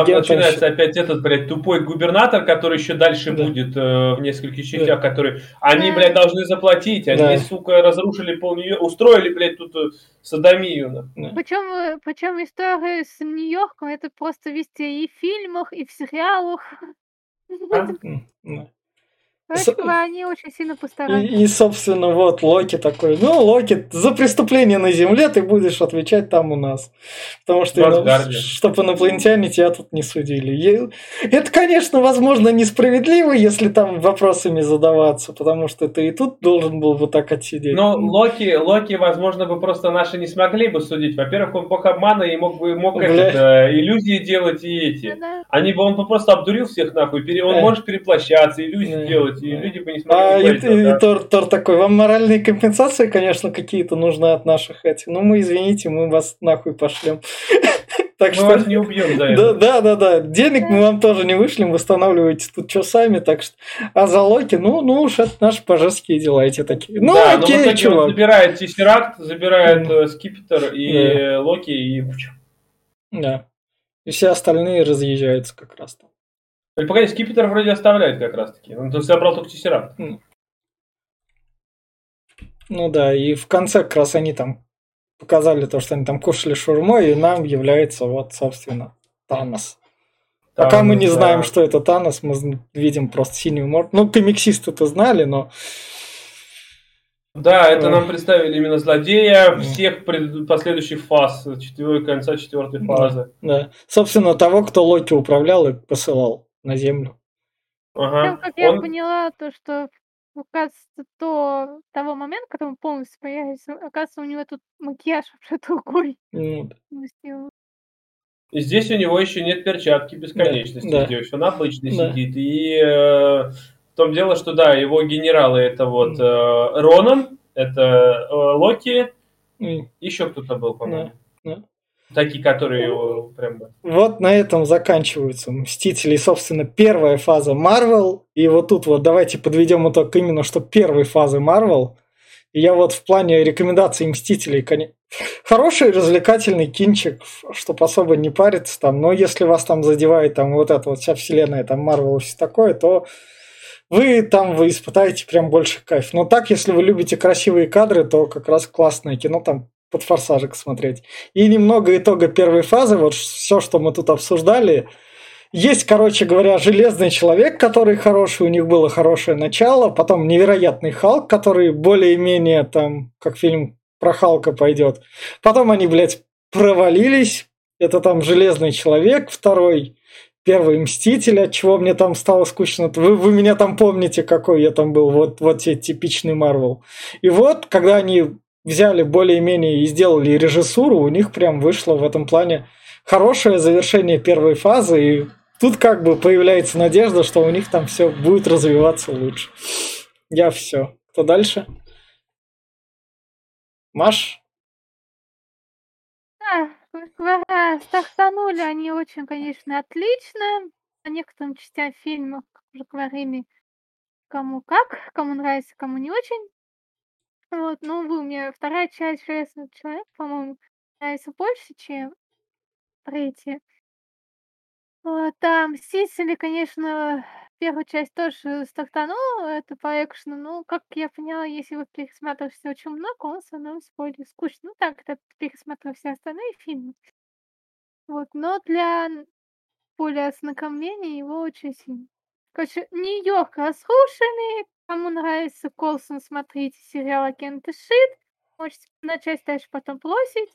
Там начинается еще... опять этот, блядь, тупой губернатор, который еще дальше да. будет э, в нескольких частях, да. который... Они, блядь, должны заплатить. Они, да. сука, разрушили пол нью устроили, блядь, тут э, садомию. Да. Причем, э, причем история с Нью-Йорком, это просто везде и в фильмах, и в сериалах. А? Короче они очень сильно постарались. И, и, собственно, вот Локи такой, ну, Локи, за преступление на Земле ты будешь отвечать там у нас. Потому что, ну, чтобы инопланетяне тебя тут не судили. И, это, конечно, возможно, несправедливо, если там вопросами задаваться, потому что ты и тут должен был бы так отсидеть. Но Локи, Локи, возможно, бы просто наши не смогли бы судить. Во-первых, он бог обмана и мог бы мог этот, э, иллюзии делать и эти. Да. Они бы, он бы просто обдурил всех нахуй. Он может переплощаться, иллюзии делать делать, и люди бы не смогли а, и, и, да. и Тор, Тор такой, вам моральные компенсации, конечно, какие-то нужны от наших этих. Ну, мы, извините, мы вас нахуй пошлем. Так мы что... вас не убьем за это. Да, да, да, Денег мы вам тоже не вышлем, восстанавливайте тут что сами, так что... А за Локи, ну, ну уж это наши божеские дела, эти такие. Ну, да, окей, но чувак. Он забирает Тессеракт, забирает mm. Скипетр и да. Локи, и... Да. И все остальные разъезжаются как раз там. Или погоди, скипетр вроде оставляет как раз таки. Он забрал только тессеракт. Ну да, и в конце как раз они там показали то, что они там кушали шурму, и нам является вот, собственно, Танос. Танос Пока мы не да. знаем, что это Танос, мы видим просто синюю морду. Ну, комиксисты-то знали, но... Да, это нам представили именно злодея всех пред... последующих фаз, четвер... конца четвертой фазы. Да, да. Собственно, того, кто Локи управлял и посылал на землю. Ага. как я Он... поняла, то, что оказывается, то того момента, когда он полностью появится, оказывается, у него тут макияж вообще другой. Ну, И здесь у него еще нет перчатки бесконечности, да, здесь он обычно да. сидит. И э, в том дело, что да, его генералы это вот э, Ронан, это э, Локи, mm. еще кто-то был, по-моему. Да, да. Такие, которые его прям... Вот на этом заканчиваются Мстители, собственно, первая фаза Марвел. И вот тут вот давайте подведем итог именно, что первой фазы Марвел. Я вот в плане рекомендаций Мстителей, конечно, хороший развлекательный кинчик, чтобы особо не париться там, но если вас там задевает там вот эта вот вся вселенная, там Марвел и все такое, то вы там вы испытаете прям больше кайф. Но так, если вы любите красивые кадры, то как раз классное кино там под форсажик смотреть. И немного итога первой фазы, вот все, что мы тут обсуждали. Есть, короче говоря, железный человек, который хороший, у них было хорошее начало, потом невероятный Халк, который более-менее там, как фильм про Халка пойдет. Потом они, блядь, провалились. Это там Железный Человек второй. первые Мстители, от чего мне там стало скучно. Вы, вы меня там помните, какой я там был, вот, вот те типичный Марвел. И вот, когда они взяли более-менее и сделали режиссуру, у них прям вышло в этом плане хорошее завершение первой фазы, и тут как бы появляется надежда, что у них там все будет развиваться лучше. Я все. Кто дальше? Маш? Да, стартанули они очень, конечно, отлично. По некоторым частям фильма, как уже говорили, кому как, кому нравится, кому не очень. Вот, ну, вы мне вторая часть «Железный человек», по-моему, нравится больше, чем третья. Вот, да, «Мстители», конечно, первую часть тоже стартанула, это по экшену, но, как я поняла, если вы пересматриваете очень много, он становится более скучным. Ну так, это пересматривая все остальные фильмы. Вот, но для более ознакомления его очень сильно. Короче, Нью-Йорк разрушенный. Кому нравится Колсон, смотрите сериал «Агенты Шит». Можете начать дальше потом площадь.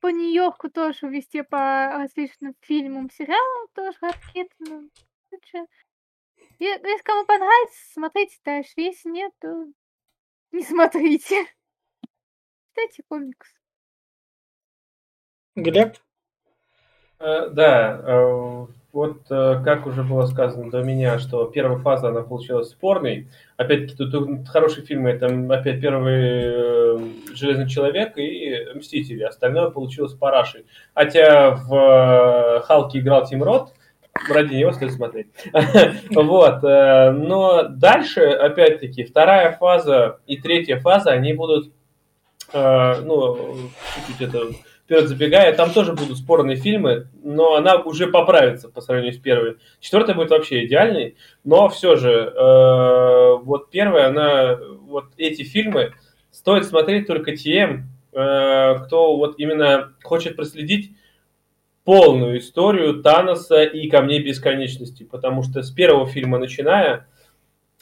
По Нью-Йорку тоже везде по различным фильмам, сериалам тоже раскидано. Короче, если кому понравится, смотрите дальше. Если нет, то не смотрите. Читайте комикс. Глеб? Э, да, э, вот э, как уже было сказано до меня, что первая фаза, она получилась спорной. Опять-таки, тут, тут хорошие фильмы, это опять первый «Железный человек» и «Мстители». Остальное получилось парашей. Хотя в «Халке» играл Тим Рот, ради него стоит смотреть. вот. Но дальше, опять-таки, вторая фаза и третья фаза, они будут, ну, чуть-чуть это вперед забегая, там тоже будут спорные фильмы, но она уже поправится по сравнению с первой. Четвертая будет вообще идеальной, но все же, э, вот первая, она, вот эти фильмы стоит смотреть только тем, э, кто вот именно хочет проследить полную историю Таноса и Камней Бесконечности, потому что с первого фильма начиная,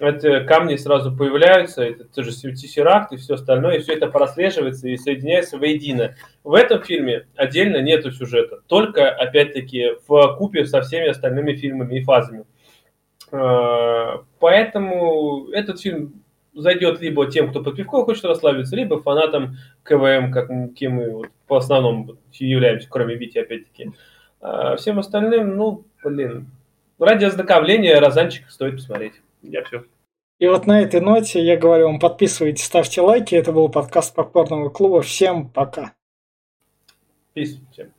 эти камни сразу появляются, это тоже тессеракт и все остальное, и все это прослеживается и соединяется воедино. В этом фильме отдельно нету сюжета, только, опять-таки, в купе со всеми остальными фильмами и фазами. А, поэтому этот фильм зайдет либо тем, кто под пивко хочет расслабиться, либо фанатам КВМ, как, кем мы вот, по основному являемся, кроме Вити, опять-таки. А всем остальным, ну, блин, ради ознакомления Розанчик стоит посмотреть. Я все. И вот на этой ноте я говорю вам, подписывайтесь, ставьте лайки. Это был подкаст Попкорного клуба. Всем пока. Peace всем.